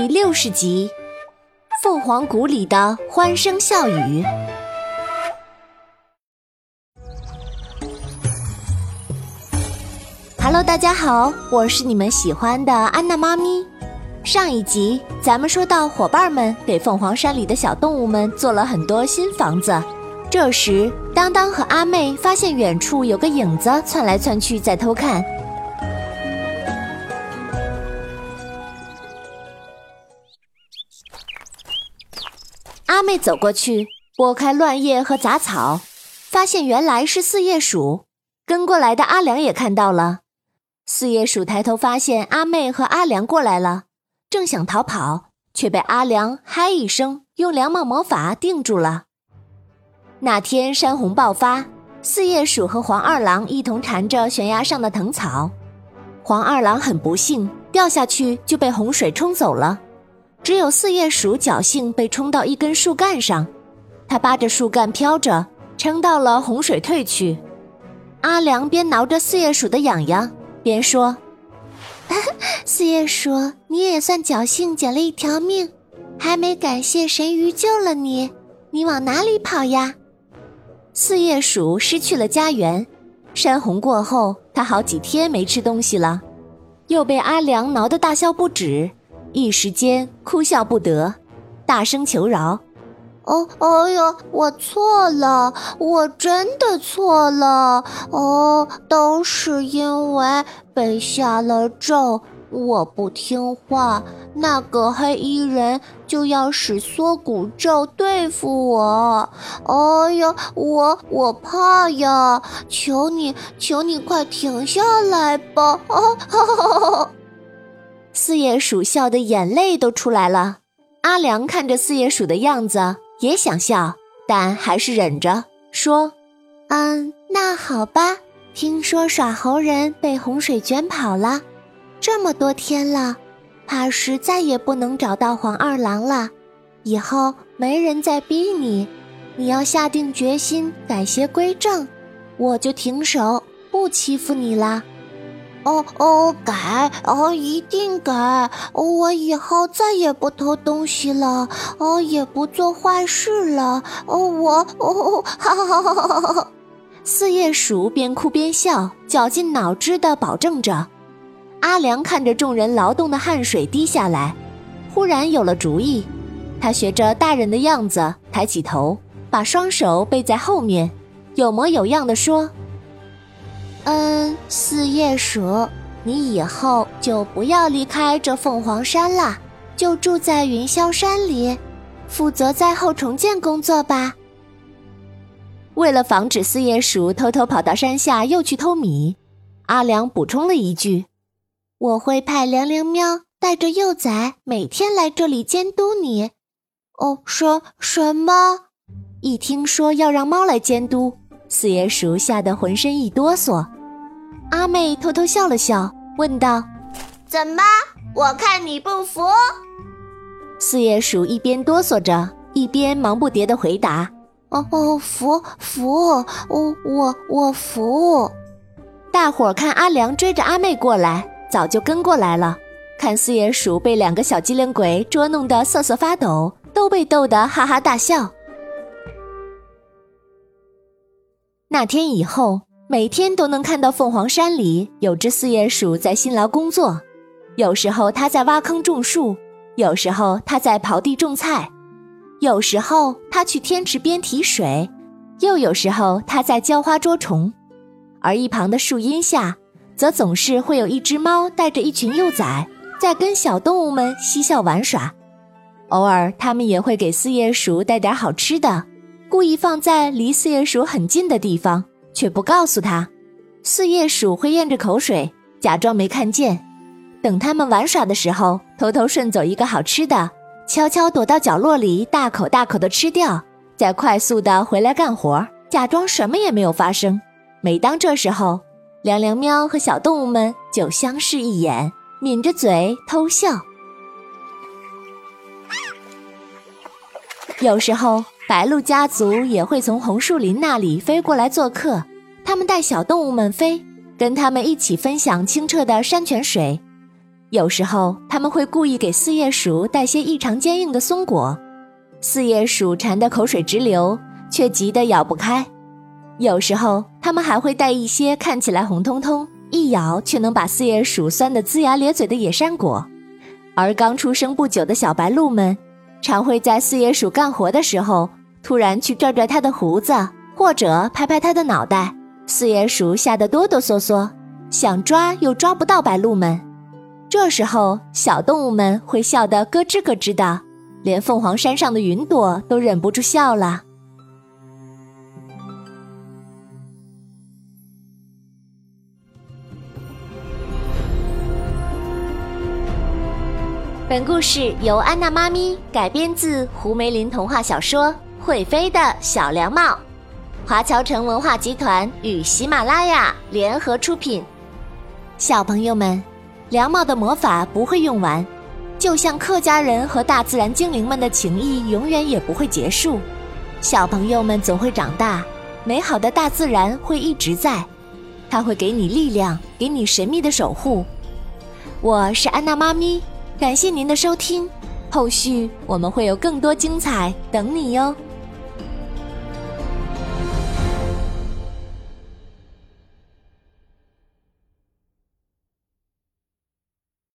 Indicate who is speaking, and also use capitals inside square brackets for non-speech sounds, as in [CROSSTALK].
Speaker 1: 第六十集：凤凰谷里的欢声笑语。Hello，大家好，我是你们喜欢的安娜妈咪。上一集咱们说到，伙伴们给凤凰山里的小动物们做了很多新房子。这时，当当和阿妹发现远处有个影子窜来窜去，在偷看。妹走过去，拨开乱叶和杂草，发现原来是四叶鼠。跟过来的阿良也看到了。四叶鼠抬头发现阿妹和阿良过来了，正想逃跑，却被阿良嗨一声用凉帽魔法定住了。那天山洪爆发，四叶鼠和黄二郎一同缠着悬崖上的藤草。黄二郎很不幸，掉下去就被洪水冲走了。只有四叶鼠侥幸被冲到一根树干上，它扒着树干飘着，撑到了洪水退去。阿良边挠着四叶鼠的痒痒，边说：“ [LAUGHS] 四叶鼠，你也算侥幸捡了一条命，还没感谢神鱼救了你。你往哪里跑呀？”四叶鼠失去了家园，山洪过后，它好几天没吃东西了，又被阿良挠得大笑不止。一时间哭笑不得，大声求饶：“
Speaker 2: 哦，哎呀，我错了，我真的错了！哦，都是因为被下了咒，我不听话，那个黑衣人就要使缩骨咒对付我。哎呀，我我怕呀！求你，求你快停下来吧！”哈哈哈哈
Speaker 1: 四叶鼠笑得眼泪都出来了。阿良看着四叶鼠的样子，也想笑，但还是忍着说：“
Speaker 2: 嗯，那好吧。听说耍猴人被洪水卷跑了，这么多天了，怕是再也不能找到黄二郎了。以后没人再逼你，你要下定决心改邪归正，我就停手，不欺负你了。”哦哦，改哦，一定改！我以后再也不偷东西了，哦，也不做坏事了。哦，我哦，哈哈哈哈哈哈！
Speaker 1: 四叶鼠边哭边笑，绞尽脑汁的保证着。阿良看着众人劳动的汗水滴下来，忽然有了主意。他学着大人的样子，抬起头，把双手背在后面，有模有样的说。
Speaker 2: 嗯，四叶鼠，你以后就不要离开这凤凰山了，就住在云霄山里，负责灾后重建工作吧。
Speaker 1: 为了防止四叶鼠偷偷跑到山下又去偷米，阿良补充了一句：“
Speaker 2: 我会派凉凉喵带着幼崽每天来这里监督你。”哦，什什么？
Speaker 1: 一听说要让猫来监督。四叶鼠吓得浑身一哆嗦，阿妹偷偷笑了笑，问道：“
Speaker 3: 怎么？我看你不服？”
Speaker 1: 四叶鼠一边哆嗦着，一边忙不迭地回答：“
Speaker 2: 哦哦，服服，我我我服。”
Speaker 1: 大伙儿看阿良追着阿妹过来，早就跟过来了。看四叶鼠被两个小机灵鬼捉弄得瑟瑟发抖，都被逗得哈哈大笑。那天以后，每天都能看到凤凰山里有只四叶鼠在辛劳工作。有时候它在挖坑种树，有时候它在刨地种菜，有时候它去天池边提水，又有时候它在浇花捉虫。而一旁的树荫下，则总是会有一只猫带着一群幼崽，在跟小动物们嬉笑玩耍。偶尔，它们也会给四叶鼠带点好吃的。故意放在离四叶鼠很近的地方，却不告诉他。四叶鼠会咽着口水，假装没看见。等他们玩耍的时候，偷偷顺走一个好吃的，悄悄躲到角落里，大口大口的吃掉，再快速的回来干活，假装什么也没有发生。每当这时候，凉凉喵和小动物们就相视一眼，抿着嘴偷笑。有时候。白鹭家族也会从红树林那里飞过来做客，他们带小动物们飞，跟他们一起分享清澈的山泉水。有时候他们会故意给四叶鼠带些异常坚硬的松果，四叶鼠馋得口水直流，却急得咬不开。有时候他们还会带一些看起来红彤彤、一咬却能把四叶鼠酸得龇牙咧嘴的野山果。而刚出生不久的小白鹿们，常会在四叶鼠干活的时候，突然去拽拽它的胡子，或者拍拍它的脑袋。四叶鼠吓得哆哆嗦嗦，想抓又抓不到白鹿们。这时候，小动物们会笑得咯吱咯吱的，连凤凰山上的云朵都忍不住笑了。本故事由安娜妈咪改编自胡梅林童话小说《会飞的小凉帽》，华侨城文化集团与喜马拉雅联合出品。小朋友们。凉帽的魔法不会用完，就像客家人和大自然精灵们的情谊永远也不会结束。小朋友们总会长大，美好的大自然会一直在，它会给你力量，给你神秘的守护。我是安娜妈咪，感谢您的收听，后续我们会有更多精彩等你哟。